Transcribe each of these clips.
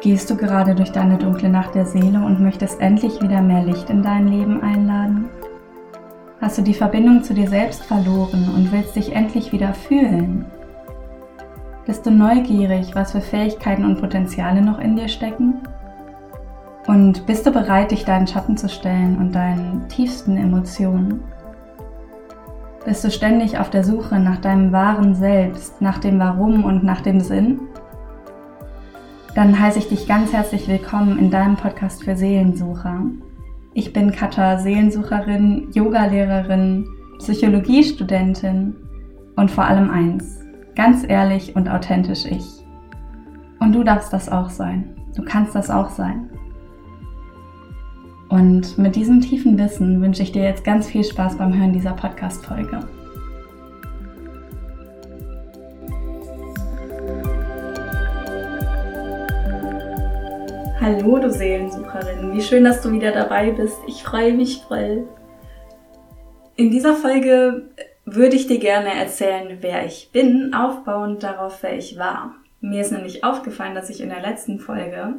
Gehst du gerade durch deine dunkle Nacht der Seele und möchtest endlich wieder mehr Licht in dein Leben einladen? Hast du die Verbindung zu dir selbst verloren und willst dich endlich wieder fühlen? Bist du neugierig, was für Fähigkeiten und Potenziale noch in dir stecken? Und bist du bereit, dich deinen Schatten zu stellen und deinen tiefsten Emotionen? Bist du ständig auf der Suche nach deinem wahren Selbst, nach dem Warum und nach dem Sinn? Dann heiße ich dich ganz herzlich willkommen in deinem Podcast für Seelensucher. Ich bin Katha, Seelensucherin, Yogalehrerin, Psychologiestudentin und vor allem eins, ganz ehrlich und authentisch ich. Und du darfst das auch sein. Du kannst das auch sein. Und mit diesem tiefen Wissen wünsche ich dir jetzt ganz viel Spaß beim Hören dieser Podcast-Folge. Hallo, du Seelensucherin. Wie schön, dass du wieder dabei bist. Ich freue mich voll. In dieser Folge würde ich dir gerne erzählen, wer ich bin, aufbauend darauf, wer ich war. Mir ist nämlich aufgefallen, dass ich in der letzten Folge,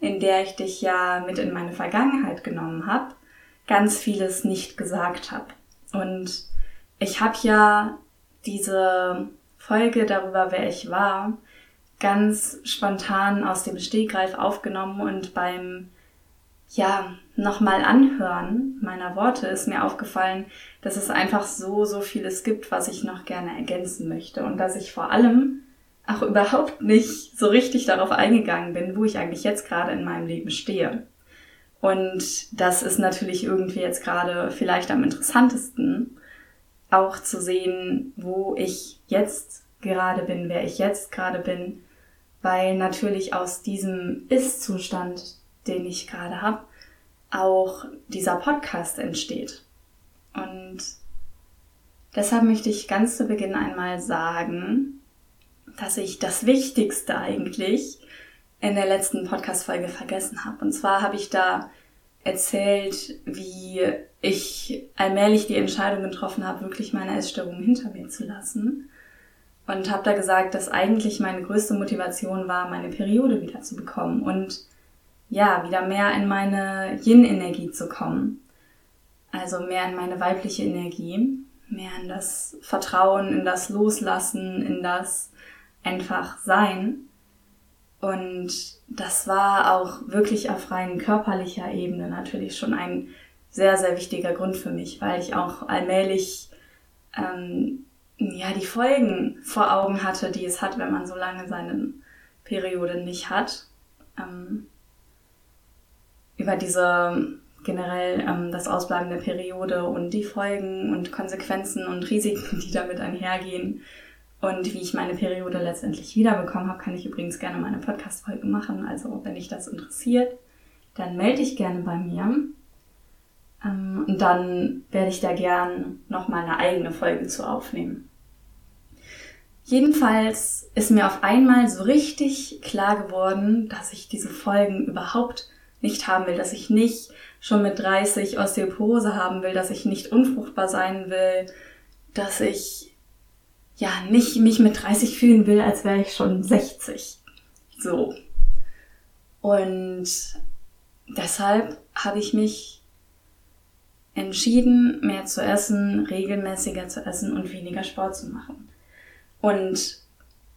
in der ich dich ja mit in meine Vergangenheit genommen habe, ganz vieles nicht gesagt habe. Und ich habe ja diese Folge darüber, wer ich war, ganz spontan aus dem Stegreif aufgenommen und beim ja, nochmal anhören meiner Worte ist mir aufgefallen, dass es einfach so, so vieles gibt, was ich noch gerne ergänzen möchte und dass ich vor allem auch überhaupt nicht so richtig darauf eingegangen bin, wo ich eigentlich jetzt gerade in meinem Leben stehe. Und das ist natürlich irgendwie jetzt gerade vielleicht am interessantesten, auch zu sehen, wo ich jetzt gerade bin, wer ich jetzt gerade bin weil natürlich aus diesem Ist-Zustand, den ich gerade habe, auch dieser Podcast entsteht. Und deshalb möchte ich ganz zu Beginn einmal sagen, dass ich das Wichtigste eigentlich in der letzten Podcast-Folge vergessen habe. Und zwar habe ich da erzählt, wie ich allmählich die Entscheidung getroffen habe, wirklich meine Essstörung hinter mir zu lassen und habe da gesagt, dass eigentlich meine größte Motivation war, meine Periode wieder zu bekommen und ja, wieder mehr in meine Yin-Energie zu kommen. Also mehr in meine weibliche Energie, mehr in das Vertrauen, in das Loslassen, in das einfach Sein. Und das war auch wirklich auf rein körperlicher Ebene natürlich schon ein sehr, sehr wichtiger Grund für mich, weil ich auch allmählich ähm, ja, die Folgen vor Augen hatte, die es hat, wenn man so lange seine Periode nicht hat. Ähm, über diese generell ähm, das Ausbleiben der Periode und die Folgen und Konsequenzen und Risiken, die damit einhergehen und wie ich meine Periode letztendlich wiederbekommen habe, kann ich übrigens gerne meine Podcast-Folge machen. Also wenn dich das interessiert, dann melde dich gerne bei mir. Ähm, und dann werde ich da gern noch mal eine eigene Folge zu aufnehmen. Jedenfalls ist mir auf einmal so richtig klar geworden, dass ich diese Folgen überhaupt nicht haben will, dass ich nicht schon mit 30 Osteoporose haben will, dass ich nicht unfruchtbar sein will, dass ich ja nicht mich mit 30 fühlen will, als wäre ich schon 60. So. Und deshalb habe ich mich entschieden, mehr zu essen, regelmäßiger zu essen und weniger Sport zu machen. Und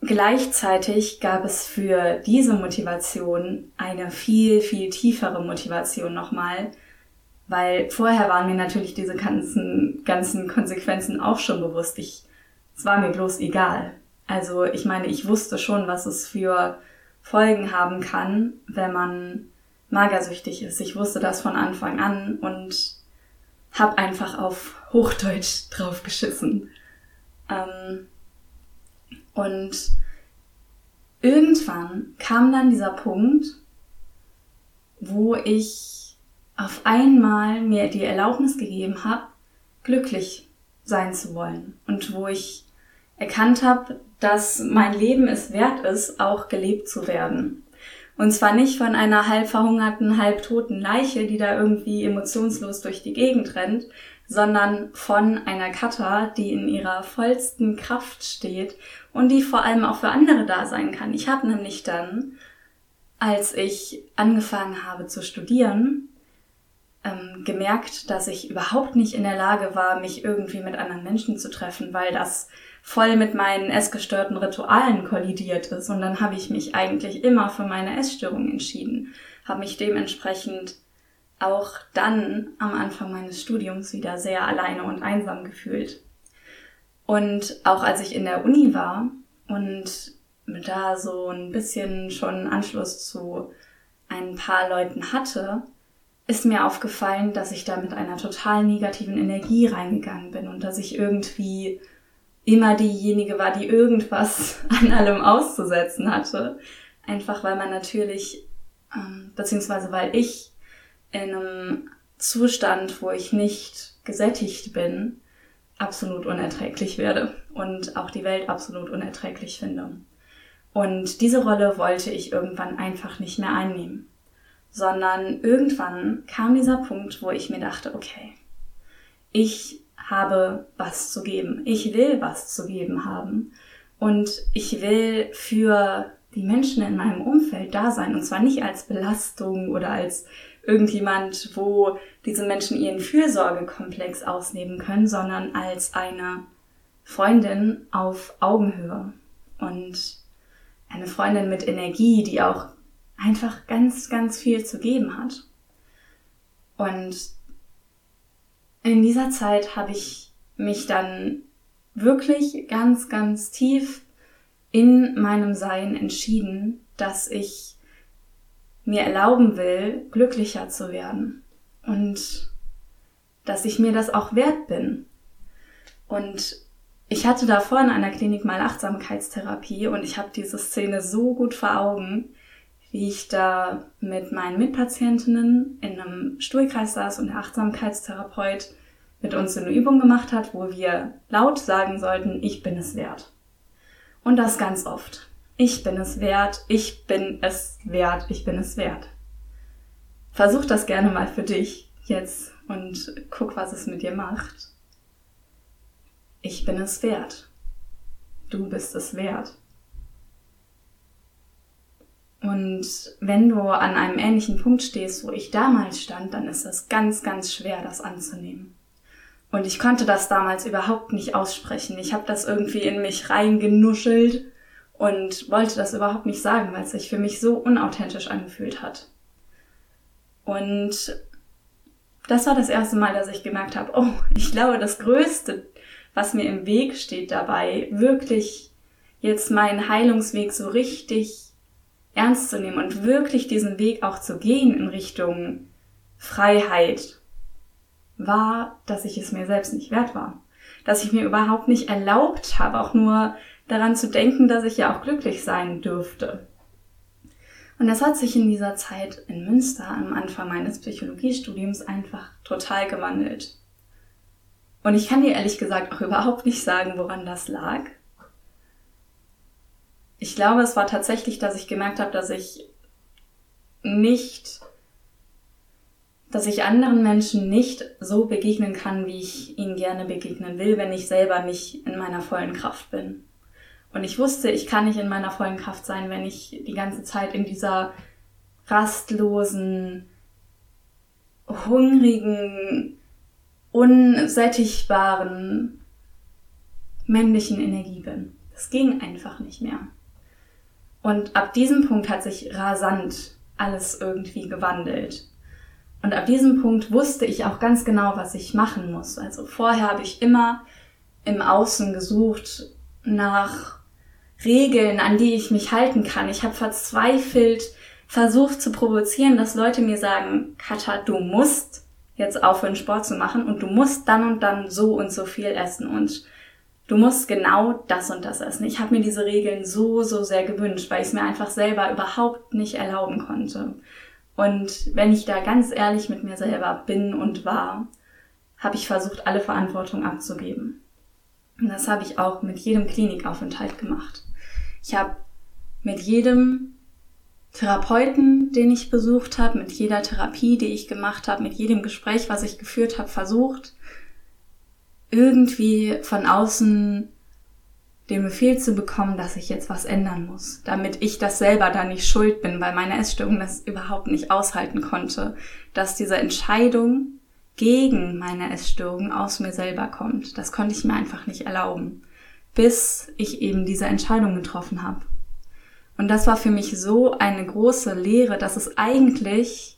gleichzeitig gab es für diese Motivation eine viel, viel tiefere Motivation nochmal, weil vorher waren mir natürlich diese ganzen, ganzen Konsequenzen auch schon bewusst. Ich, es war mir bloß egal. Also ich meine, ich wusste schon, was es für Folgen haben kann, wenn man magersüchtig ist. Ich wusste das von Anfang an und hab einfach auf Hochdeutsch draufgeschissen. Ähm, und irgendwann kam dann dieser Punkt, wo ich auf einmal mir die Erlaubnis gegeben habe, glücklich sein zu wollen und wo ich erkannt habe, dass mein Leben es wert ist, auch gelebt zu werden. Und zwar nicht von einer halb verhungerten, halb toten Leiche, die da irgendwie emotionslos durch die Gegend rennt, sondern von einer Kata, die in ihrer vollsten Kraft steht und die vor allem auch für andere da sein kann. Ich habe nämlich dann als ich angefangen habe zu studieren, ähm, gemerkt, dass ich überhaupt nicht in der Lage war, mich irgendwie mit anderen Menschen zu treffen, weil das voll mit meinen essgestörten Ritualen kollidiert ist. Und dann habe ich mich eigentlich immer für meine Essstörung entschieden, habe mich dementsprechend auch dann am Anfang meines Studiums wieder sehr alleine und einsam gefühlt. Und auch als ich in der Uni war und da so ein bisschen schon Anschluss zu ein paar Leuten hatte, ist mir aufgefallen, dass ich da mit einer total negativen Energie reingegangen bin und dass ich irgendwie immer diejenige war, die irgendwas an allem auszusetzen hatte. Einfach weil man natürlich, ähm, beziehungsweise weil ich in einem Zustand, wo ich nicht gesättigt bin, absolut unerträglich werde und auch die Welt absolut unerträglich finde. Und diese Rolle wollte ich irgendwann einfach nicht mehr einnehmen sondern irgendwann kam dieser Punkt, wo ich mir dachte, okay, ich habe was zu geben. Ich will was zu geben haben. Und ich will für die Menschen in meinem Umfeld da sein. Und zwar nicht als Belastung oder als irgendjemand, wo diese Menschen ihren Fürsorgekomplex ausnehmen können, sondern als eine Freundin auf Augenhöhe. Und eine Freundin mit Energie, die auch einfach ganz, ganz viel zu geben hat. Und in dieser Zeit habe ich mich dann wirklich ganz, ganz tief in meinem Sein entschieden, dass ich mir erlauben will, glücklicher zu werden und dass ich mir das auch wert bin. Und ich hatte davor in einer Klinik mal Achtsamkeitstherapie und ich habe diese Szene so gut vor Augen, wie ich da mit meinen Mitpatientinnen in einem Stuhlkreis saß und der Achtsamkeitstherapeut mit uns eine Übung gemacht hat, wo wir laut sagen sollten, ich bin es wert. Und das ganz oft. Ich bin es wert, ich bin es wert, ich bin es wert. Versuch das gerne mal für dich jetzt und guck, was es mit dir macht. Ich bin es wert. Du bist es wert. Und wenn du an einem ähnlichen Punkt stehst, wo ich damals stand, dann ist es ganz, ganz schwer, das anzunehmen. Und ich konnte das damals überhaupt nicht aussprechen. Ich habe das irgendwie in mich reingenuschelt und wollte das überhaupt nicht sagen, weil es sich für mich so unauthentisch angefühlt hat. Und das war das erste Mal, dass ich gemerkt habe, oh, ich glaube, das Größte, was mir im Weg steht dabei, wirklich jetzt meinen Heilungsweg so richtig ernst zu nehmen und wirklich diesen Weg auch zu gehen in Richtung Freiheit, war, dass ich es mir selbst nicht wert war. Dass ich mir überhaupt nicht erlaubt habe, auch nur daran zu denken, dass ich ja auch glücklich sein dürfte. Und das hat sich in dieser Zeit in Münster am Anfang meines Psychologiestudiums einfach total gewandelt. Und ich kann dir ehrlich gesagt auch überhaupt nicht sagen, woran das lag ich glaube, es war tatsächlich, dass ich gemerkt habe, dass ich nicht, dass ich anderen Menschen nicht so begegnen kann, wie ich ihnen gerne begegnen will, wenn ich selber nicht in meiner vollen Kraft bin. Und ich wusste, ich kann nicht in meiner vollen Kraft sein, wenn ich die ganze Zeit in dieser rastlosen, hungrigen, unsättigbaren männlichen Energie bin. Das ging einfach nicht mehr. Und ab diesem Punkt hat sich rasant alles irgendwie gewandelt. Und ab diesem Punkt wusste ich auch ganz genau, was ich machen muss. Also vorher habe ich immer im Außen gesucht nach Regeln, an die ich mich halten kann. Ich habe verzweifelt versucht zu provozieren, dass Leute mir sagen, Katha, du musst jetzt aufhören, Sport zu machen und du musst dann und dann so und so viel essen und du musst genau das und das essen. Ich habe mir diese Regeln so, so sehr gewünscht, weil ich es mir einfach selber überhaupt nicht erlauben konnte. Und wenn ich da ganz ehrlich mit mir selber bin und war, habe ich versucht, alle Verantwortung abzugeben. Und das habe ich auch mit jedem Klinikaufenthalt gemacht. Ich habe mit jedem Therapeuten, den ich besucht habe, mit jeder Therapie, die ich gemacht habe, mit jedem Gespräch, was ich geführt habe, versucht, irgendwie von außen den Befehl zu bekommen, dass ich jetzt was ändern muss, damit ich das selber da nicht schuld bin, weil meine Essstörung das überhaupt nicht aushalten konnte, dass diese Entscheidung gegen meine Essstörung aus mir selber kommt. Das konnte ich mir einfach nicht erlauben, bis ich eben diese Entscheidung getroffen habe. Und das war für mich so eine große Lehre, dass es eigentlich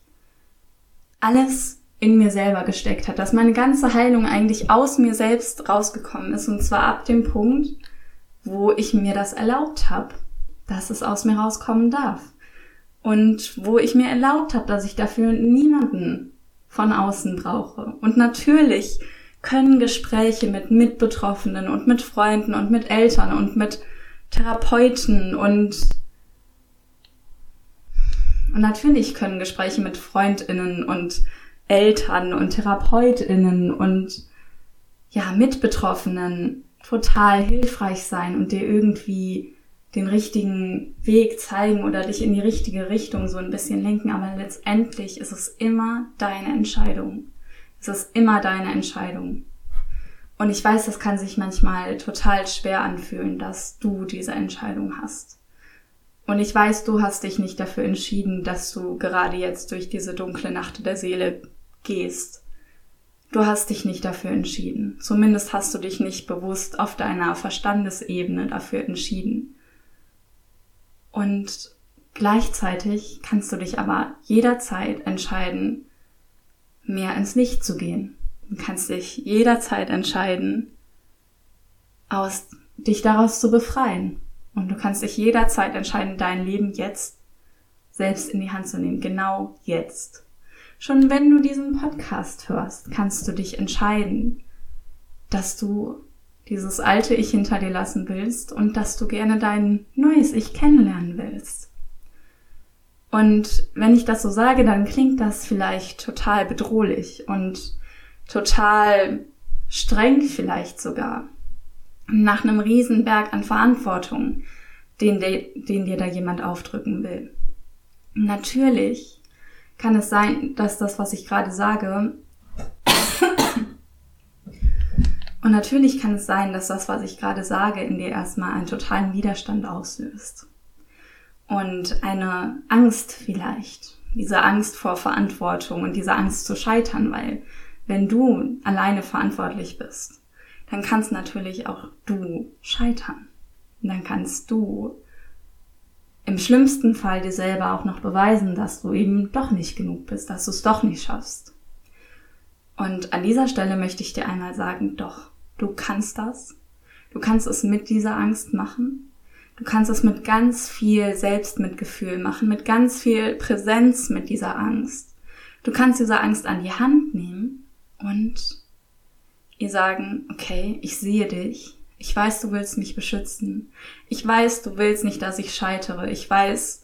alles in mir selber gesteckt hat, dass meine ganze Heilung eigentlich aus mir selbst rausgekommen ist und zwar ab dem Punkt, wo ich mir das erlaubt habe, dass es aus mir rauskommen darf und wo ich mir erlaubt habe, dass ich dafür niemanden von außen brauche. Und natürlich können Gespräche mit Mitbetroffenen und mit Freunden und mit Eltern und mit Therapeuten und und natürlich können Gespräche mit Freundinnen und Eltern und Therapeutinnen und ja, Mitbetroffenen total hilfreich sein und dir irgendwie den richtigen Weg zeigen oder dich in die richtige Richtung so ein bisschen lenken, aber letztendlich ist es immer deine Entscheidung. Es ist immer deine Entscheidung. Und ich weiß, das kann sich manchmal total schwer anfühlen, dass du diese Entscheidung hast. Und ich weiß, du hast dich nicht dafür entschieden, dass du gerade jetzt durch diese dunkle Nacht der Seele gehst. Du hast dich nicht dafür entschieden. Zumindest hast du dich nicht bewusst auf deiner Verstandesebene dafür entschieden. Und gleichzeitig kannst du dich aber jederzeit entscheiden, mehr ins Licht zu gehen. Du kannst dich jederzeit entscheiden, aus, dich daraus zu befreien. Und du kannst dich jederzeit entscheiden, dein Leben jetzt selbst in die Hand zu nehmen. Genau jetzt. Schon wenn du diesen Podcast hörst, kannst du dich entscheiden, dass du dieses alte Ich hinter dir lassen willst und dass du gerne dein neues Ich kennenlernen willst. Und wenn ich das so sage, dann klingt das vielleicht total bedrohlich und total streng vielleicht sogar. Nach einem Riesenberg an Verantwortung, den, den dir da jemand aufdrücken will. Natürlich kann es sein, dass das, was ich gerade sage, und natürlich kann es sein, dass das, was ich gerade sage, in dir erstmal einen totalen Widerstand auslöst. Und eine Angst vielleicht. Diese Angst vor Verantwortung und diese Angst zu scheitern, weil wenn du alleine verantwortlich bist, dann kannst natürlich auch du scheitern. Und dann kannst du im schlimmsten Fall dir selber auch noch beweisen, dass du eben doch nicht genug bist, dass du es doch nicht schaffst. Und an dieser Stelle möchte ich dir einmal sagen, doch, du kannst das. Du kannst es mit dieser Angst machen. Du kannst es mit ganz viel Selbstmitgefühl machen, mit ganz viel Präsenz mit dieser Angst. Du kannst diese Angst an die Hand nehmen und ihr sagen, okay, ich sehe dich, ich weiß, du willst mich beschützen. Ich weiß, du willst nicht, dass ich scheitere. Ich weiß,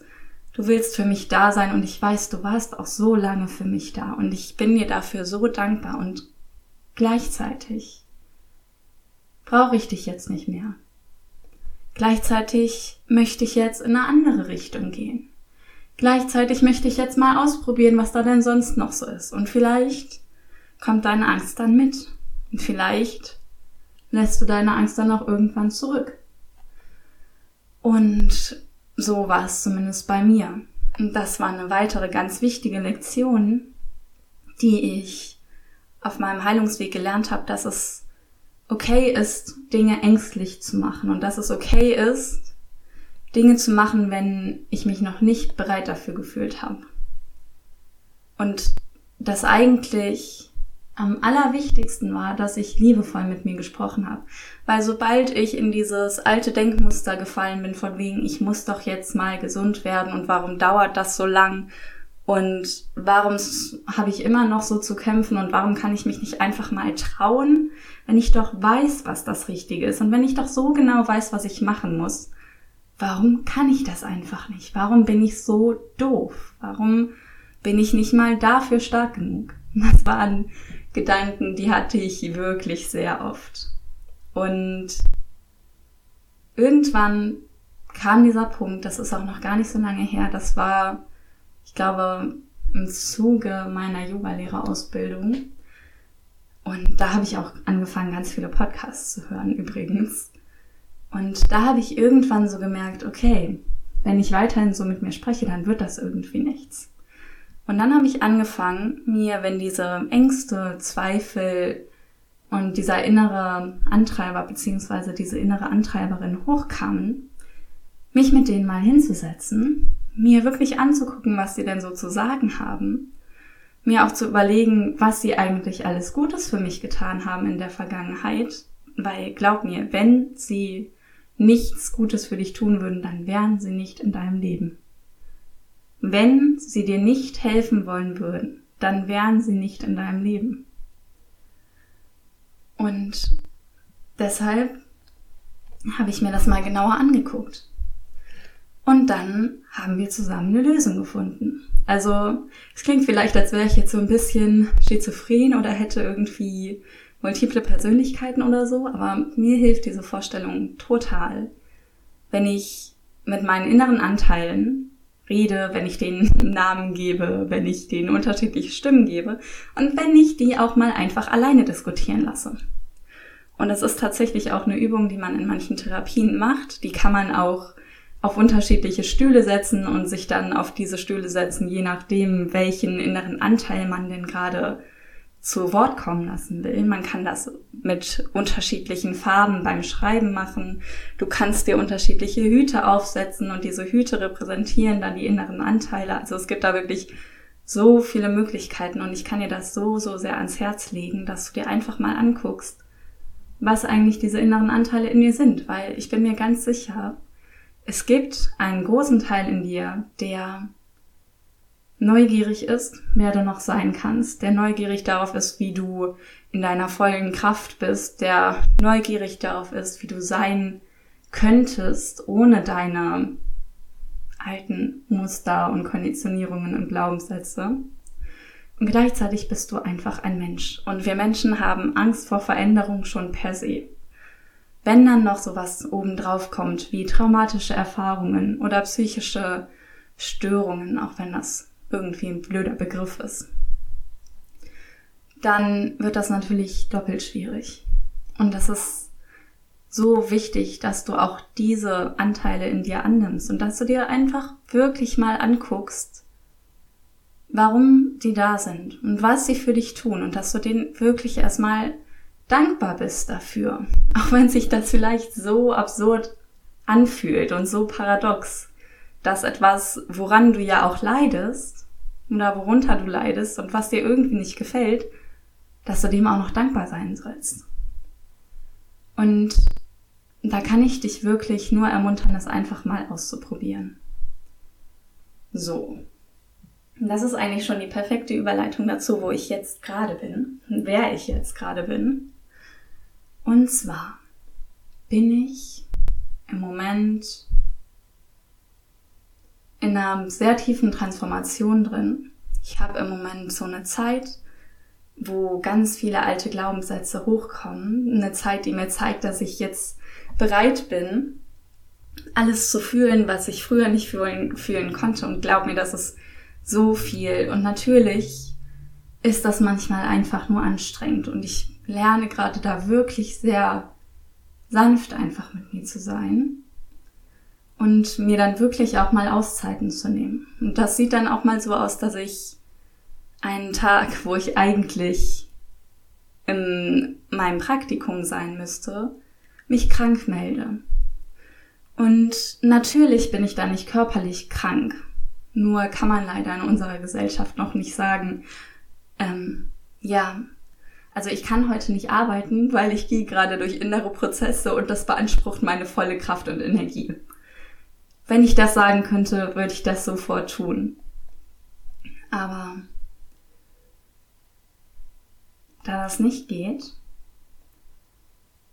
du willst für mich da sein und ich weiß, du warst auch so lange für mich da und ich bin dir dafür so dankbar und gleichzeitig brauche ich dich jetzt nicht mehr. Gleichzeitig möchte ich jetzt in eine andere Richtung gehen. Gleichzeitig möchte ich jetzt mal ausprobieren, was da denn sonst noch so ist. Und vielleicht kommt deine Angst dann mit. Und vielleicht lässt du deine Angst dann auch irgendwann zurück. Und so war es zumindest bei mir. Und das war eine weitere ganz wichtige Lektion, die ich auf meinem Heilungsweg gelernt habe, dass es okay ist, Dinge ängstlich zu machen und dass es okay ist, Dinge zu machen, wenn ich mich noch nicht bereit dafür gefühlt habe. Und dass eigentlich am allerwichtigsten war, dass ich liebevoll mit mir gesprochen habe. Weil sobald ich in dieses alte Denkmuster gefallen bin, von wegen, ich muss doch jetzt mal gesund werden und warum dauert das so lang und warum habe ich immer noch so zu kämpfen und warum kann ich mich nicht einfach mal trauen, wenn ich doch weiß, was das Richtige ist und wenn ich doch so genau weiß, was ich machen muss. Warum kann ich das einfach nicht? Warum bin ich so doof? Warum bin ich nicht mal dafür stark genug? Das waren Gedanken, die hatte ich wirklich sehr oft. Und irgendwann kam dieser Punkt, das ist auch noch gar nicht so lange her, das war, ich glaube, im Zuge meiner Yoga-Lehrerausbildung. Und da habe ich auch angefangen, ganz viele Podcasts zu hören übrigens. Und da habe ich irgendwann so gemerkt, okay, wenn ich weiterhin so mit mir spreche, dann wird das irgendwie nichts. Und dann habe ich angefangen, mir, wenn diese Ängste, Zweifel und dieser innere Antreiber beziehungsweise diese innere Antreiberin hochkamen, mich mit denen mal hinzusetzen, mir wirklich anzugucken, was sie denn so zu sagen haben, mir auch zu überlegen, was sie eigentlich alles Gutes für mich getan haben in der Vergangenheit, weil glaub mir, wenn sie nichts Gutes für dich tun würden, dann wären sie nicht in deinem Leben. Wenn sie dir nicht helfen wollen würden, dann wären sie nicht in deinem Leben. Und deshalb habe ich mir das mal genauer angeguckt. Und dann haben wir zusammen eine Lösung gefunden. Also, es klingt vielleicht, als wäre ich jetzt so ein bisschen schizophren oder hätte irgendwie multiple Persönlichkeiten oder so, aber mir hilft diese Vorstellung total, wenn ich mit meinen inneren Anteilen rede, wenn ich denen Namen gebe, wenn ich denen unterschiedliche Stimmen gebe und wenn ich die auch mal einfach alleine diskutieren lasse. Und das ist tatsächlich auch eine Übung, die man in manchen Therapien macht. Die kann man auch auf unterschiedliche Stühle setzen und sich dann auf diese Stühle setzen, je nachdem, welchen inneren Anteil man denn gerade zu Wort kommen lassen will. Man kann das mit unterschiedlichen Farben beim Schreiben machen. Du kannst dir unterschiedliche Hüte aufsetzen und diese Hüte repräsentieren dann die inneren Anteile. Also es gibt da wirklich so viele Möglichkeiten und ich kann dir das so, so sehr ans Herz legen, dass du dir einfach mal anguckst, was eigentlich diese inneren Anteile in dir sind, weil ich bin mir ganz sicher, es gibt einen großen Teil in dir, der neugierig ist, wer du noch sein kannst, der neugierig darauf ist, wie du in deiner vollen Kraft bist, der neugierig darauf ist, wie du sein könntest, ohne deine alten Muster und Konditionierungen und Glaubenssätze. Und gleichzeitig bist du einfach ein Mensch. Und wir Menschen haben Angst vor Veränderung schon per se. Wenn dann noch sowas obendrauf kommt, wie traumatische Erfahrungen oder psychische Störungen, auch wenn das irgendwie ein blöder Begriff ist, dann wird das natürlich doppelt schwierig. Und das ist so wichtig, dass du auch diese Anteile in dir annimmst und dass du dir einfach wirklich mal anguckst, warum die da sind und was sie für dich tun und dass du denen wirklich erstmal dankbar bist dafür. Auch wenn sich das vielleicht so absurd anfühlt und so paradox, dass etwas, woran du ja auch leidest, oder worunter du leidest und was dir irgendwie nicht gefällt, dass du dem auch noch dankbar sein sollst. Und da kann ich dich wirklich nur ermuntern, das einfach mal auszuprobieren. So. Das ist eigentlich schon die perfekte Überleitung dazu, wo ich jetzt gerade bin, wer ich jetzt gerade bin. Und zwar bin ich im Moment in einer sehr tiefen Transformation drin. Ich habe im Moment so eine Zeit, wo ganz viele alte Glaubenssätze hochkommen. Eine Zeit, die mir zeigt, dass ich jetzt bereit bin, alles zu fühlen, was ich früher nicht fühlen, fühlen konnte. Und glaub mir, das ist so viel. Und natürlich ist das manchmal einfach nur anstrengend. Und ich lerne gerade da wirklich sehr sanft einfach mit mir zu sein und mir dann wirklich auch mal Auszeiten zu nehmen. Und das sieht dann auch mal so aus, dass ich einen Tag, wo ich eigentlich in meinem Praktikum sein müsste, mich krank melde. Und natürlich bin ich da nicht körperlich krank. Nur kann man leider in unserer Gesellschaft noch nicht sagen, ähm, ja, also ich kann heute nicht arbeiten, weil ich gehe gerade durch innere Prozesse und das beansprucht meine volle Kraft und Energie. Wenn ich das sagen könnte, würde ich das sofort tun. Aber da das nicht geht,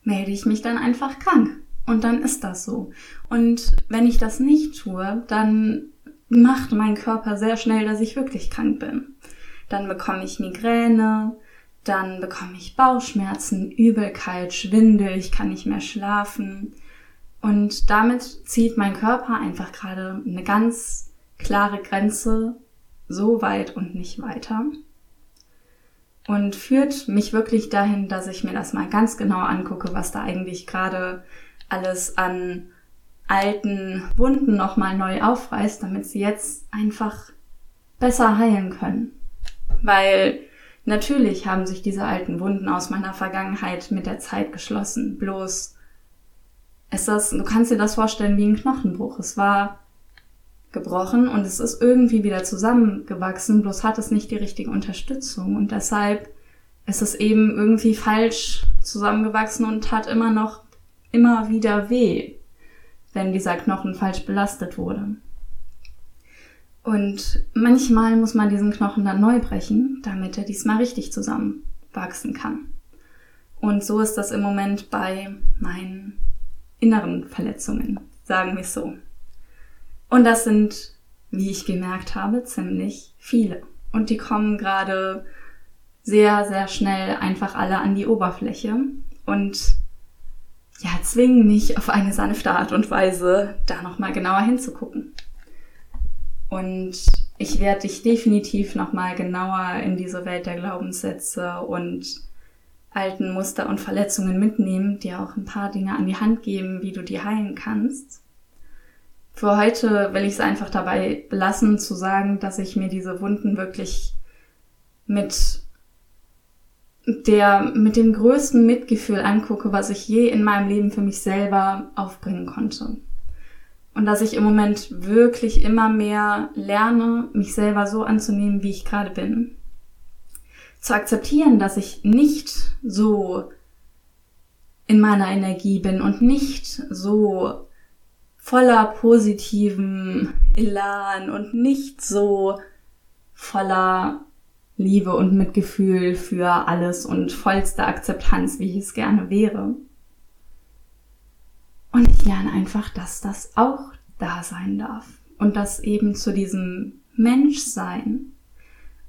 melde ich mich dann einfach krank. Und dann ist das so. Und wenn ich das nicht tue, dann macht mein Körper sehr schnell, dass ich wirklich krank bin. Dann bekomme ich Migräne, dann bekomme ich Bauchschmerzen, Übelkeit, Schwindel, ich kann nicht mehr schlafen. Und damit zieht mein Körper einfach gerade eine ganz klare Grenze so weit und nicht weiter. Und führt mich wirklich dahin, dass ich mir das mal ganz genau angucke, was da eigentlich gerade alles an alten Wunden nochmal neu aufreißt, damit sie jetzt einfach besser heilen können. Weil natürlich haben sich diese alten Wunden aus meiner Vergangenheit mit der Zeit geschlossen. Bloß ist das, du kannst dir das vorstellen wie ein Knochenbruch. Es war gebrochen und es ist irgendwie wieder zusammengewachsen, bloß hat es nicht die richtige Unterstützung und deshalb ist es eben irgendwie falsch zusammengewachsen und hat immer noch immer wieder weh, wenn dieser Knochen falsch belastet wurde. Und manchmal muss man diesen Knochen dann neu brechen, damit er diesmal richtig zusammenwachsen kann. Und so ist das im Moment bei meinen inneren Verletzungen, sagen wir es so. Und das sind, wie ich gemerkt habe, ziemlich viele. Und die kommen gerade sehr, sehr schnell einfach alle an die Oberfläche und ja, zwingen mich auf eine sanfte Art und Weise, da nochmal genauer hinzugucken. Und ich werde dich definitiv nochmal genauer in diese Welt der Glaubenssätze und alten Muster und Verletzungen mitnehmen, dir auch ein paar Dinge an die Hand geben, wie du die heilen kannst. Für heute will ich es einfach dabei belassen zu sagen, dass ich mir diese Wunden wirklich mit der, mit dem größten Mitgefühl angucke, was ich je in meinem Leben für mich selber aufbringen konnte. Und dass ich im Moment wirklich immer mehr lerne, mich selber so anzunehmen, wie ich gerade bin. Zu akzeptieren, dass ich nicht so in meiner Energie bin und nicht so voller positiven Elan und nicht so voller Liebe und Mitgefühl für alles und vollste Akzeptanz, wie ich es gerne wäre. Und ich lerne einfach, dass das auch da sein darf und dass eben zu diesem Menschsein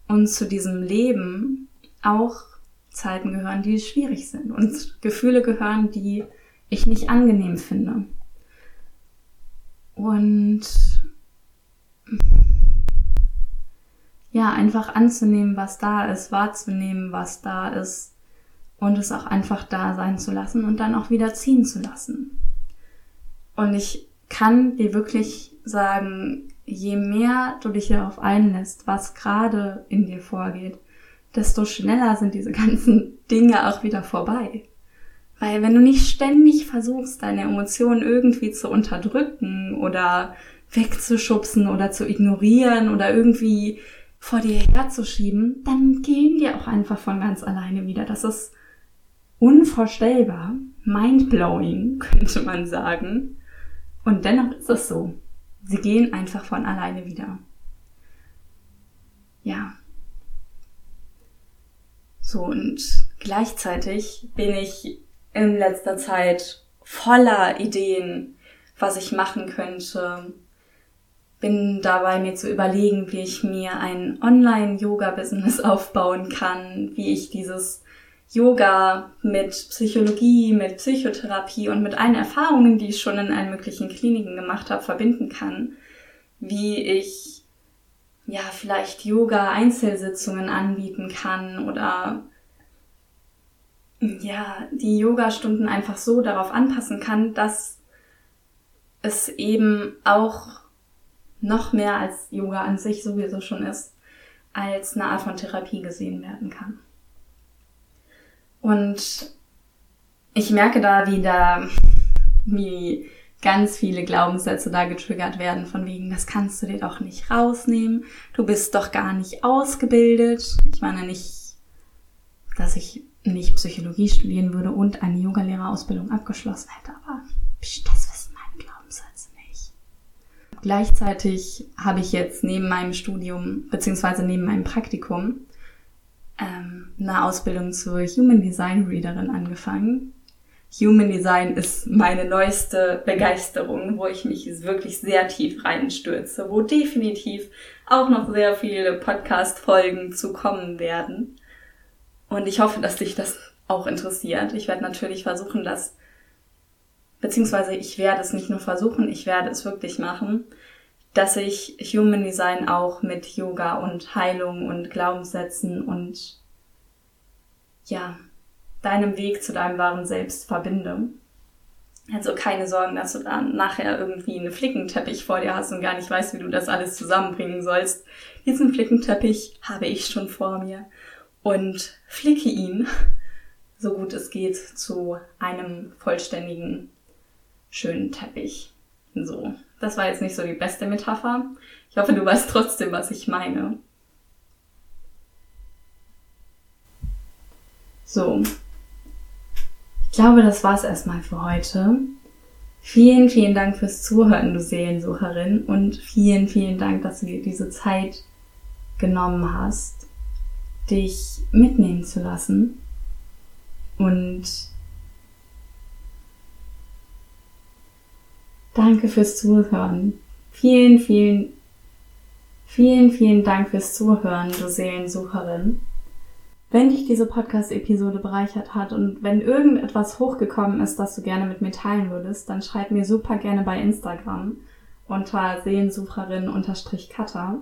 und zu diesem Leben auch Zeiten gehören, die schwierig sind und Gefühle gehören, die ich nicht angenehm finde. Und ja, einfach anzunehmen, was da ist, wahrzunehmen, was da ist und es auch einfach da sein zu lassen und dann auch wieder ziehen zu lassen. Und ich kann dir wirklich sagen, je mehr du dich darauf einlässt, was gerade in dir vorgeht, desto schneller sind diese ganzen Dinge auch wieder vorbei. Weil wenn du nicht ständig versuchst, deine Emotionen irgendwie zu unterdrücken oder wegzuschubsen oder zu ignorieren oder irgendwie vor dir herzuschieben, dann gehen die auch einfach von ganz alleine wieder. Das ist unvorstellbar, mindblowing, könnte man sagen. Und dennoch ist es so. Sie gehen einfach von alleine wieder. Ja. So, und gleichzeitig bin ich in letzter Zeit voller Ideen, was ich machen könnte. Bin dabei mir zu überlegen, wie ich mir ein Online-Yoga-Business aufbauen kann, wie ich dieses Yoga mit Psychologie, mit Psychotherapie und mit allen Erfahrungen, die ich schon in allen möglichen Kliniken gemacht habe, verbinden kann. Wie ich ja vielleicht Yoga-Einzelsitzungen anbieten kann oder ja, die Yoga-Stunden einfach so darauf anpassen kann, dass es eben auch noch mehr als Yoga an sich sowieso schon ist, als eine Art von Therapie gesehen werden kann. Und ich merke da wieder, wie ganz viele Glaubenssätze da getriggert werden, von wegen, das kannst du dir doch nicht rausnehmen, du bist doch gar nicht ausgebildet. Ich meine nicht, dass ich nicht Psychologie studieren würde und eine Yogalehrerausbildung abgeschlossen hätte, aber das wissen meine Glaubenssätze nicht. Gleichzeitig habe ich jetzt neben meinem Studium beziehungsweise neben meinem Praktikum ähm, eine Ausbildung zur Human Design Readerin angefangen. Human Design ist meine neueste Begeisterung, wo ich mich wirklich sehr tief reinstürze, wo definitiv auch noch sehr viele Podcast-Folgen zu kommen werden. Und ich hoffe, dass dich das auch interessiert. Ich werde natürlich versuchen, das, beziehungsweise ich werde es nicht nur versuchen, ich werde es wirklich machen, dass ich Human Design auch mit Yoga und Heilung und Glaubenssätzen und ja, deinem Weg zu deinem wahren Selbst verbinde. Also keine Sorgen, dass du dann nachher irgendwie einen Flickenteppich vor dir hast und gar nicht weißt, wie du das alles zusammenbringen sollst. Diesen Flickenteppich habe ich schon vor mir und flicke ihn, so gut es geht, zu einem vollständigen, schönen Teppich. So, das war jetzt nicht so die beste Metapher. Ich hoffe, du weißt trotzdem, was ich meine. So. Ich glaube, das war's erstmal für heute. Vielen, vielen Dank fürs Zuhören, du Seelensucherin, und vielen, vielen Dank, dass du dir diese Zeit genommen hast, dich mitnehmen zu lassen und danke fürs Zuhören. Vielen, vielen, vielen, vielen Dank fürs Zuhören, du Seelensucherin. Wenn dich diese Podcast-Episode bereichert hat und wenn irgendetwas hochgekommen ist, das du gerne mit mir teilen würdest, dann schreib mir super gerne bei Instagram unter Seelensucherin-Cutter.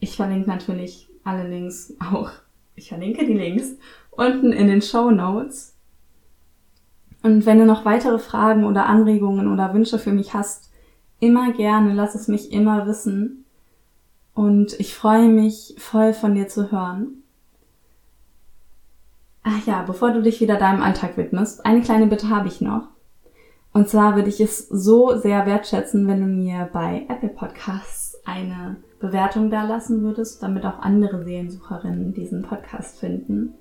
Ich verlinke natürlich alle Links auch. Ich verlinke die Links unten in den Show Notes. Und wenn du noch weitere Fragen oder Anregungen oder Wünsche für mich hast, immer gerne, lass es mich immer wissen. Und ich freue mich voll von dir zu hören. Ach ja, bevor du dich wieder deinem Alltag widmest, eine kleine Bitte habe ich noch. Und zwar würde ich es so sehr wertschätzen, wenn du mir bei Apple Podcasts eine Bewertung da lassen würdest, damit auch andere Seelensucherinnen diesen Podcast finden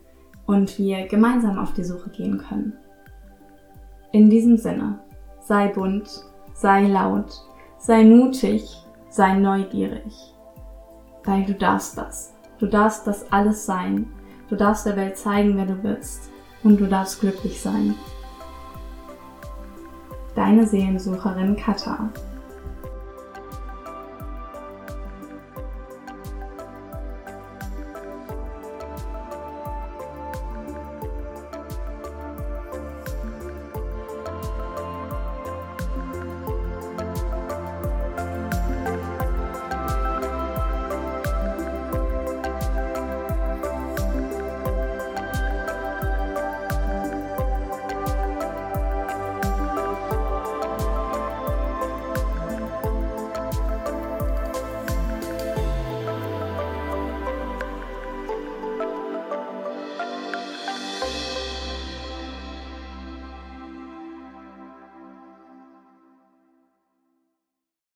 und wir gemeinsam auf die Suche gehen können. In diesem Sinne, sei bunt, sei laut, sei mutig, sei neugierig. Weil du darfst das. Du darfst das alles sein Du darfst der Welt zeigen, wer du bist. Und du darfst glücklich sein. Deine Seelensucherin Katha.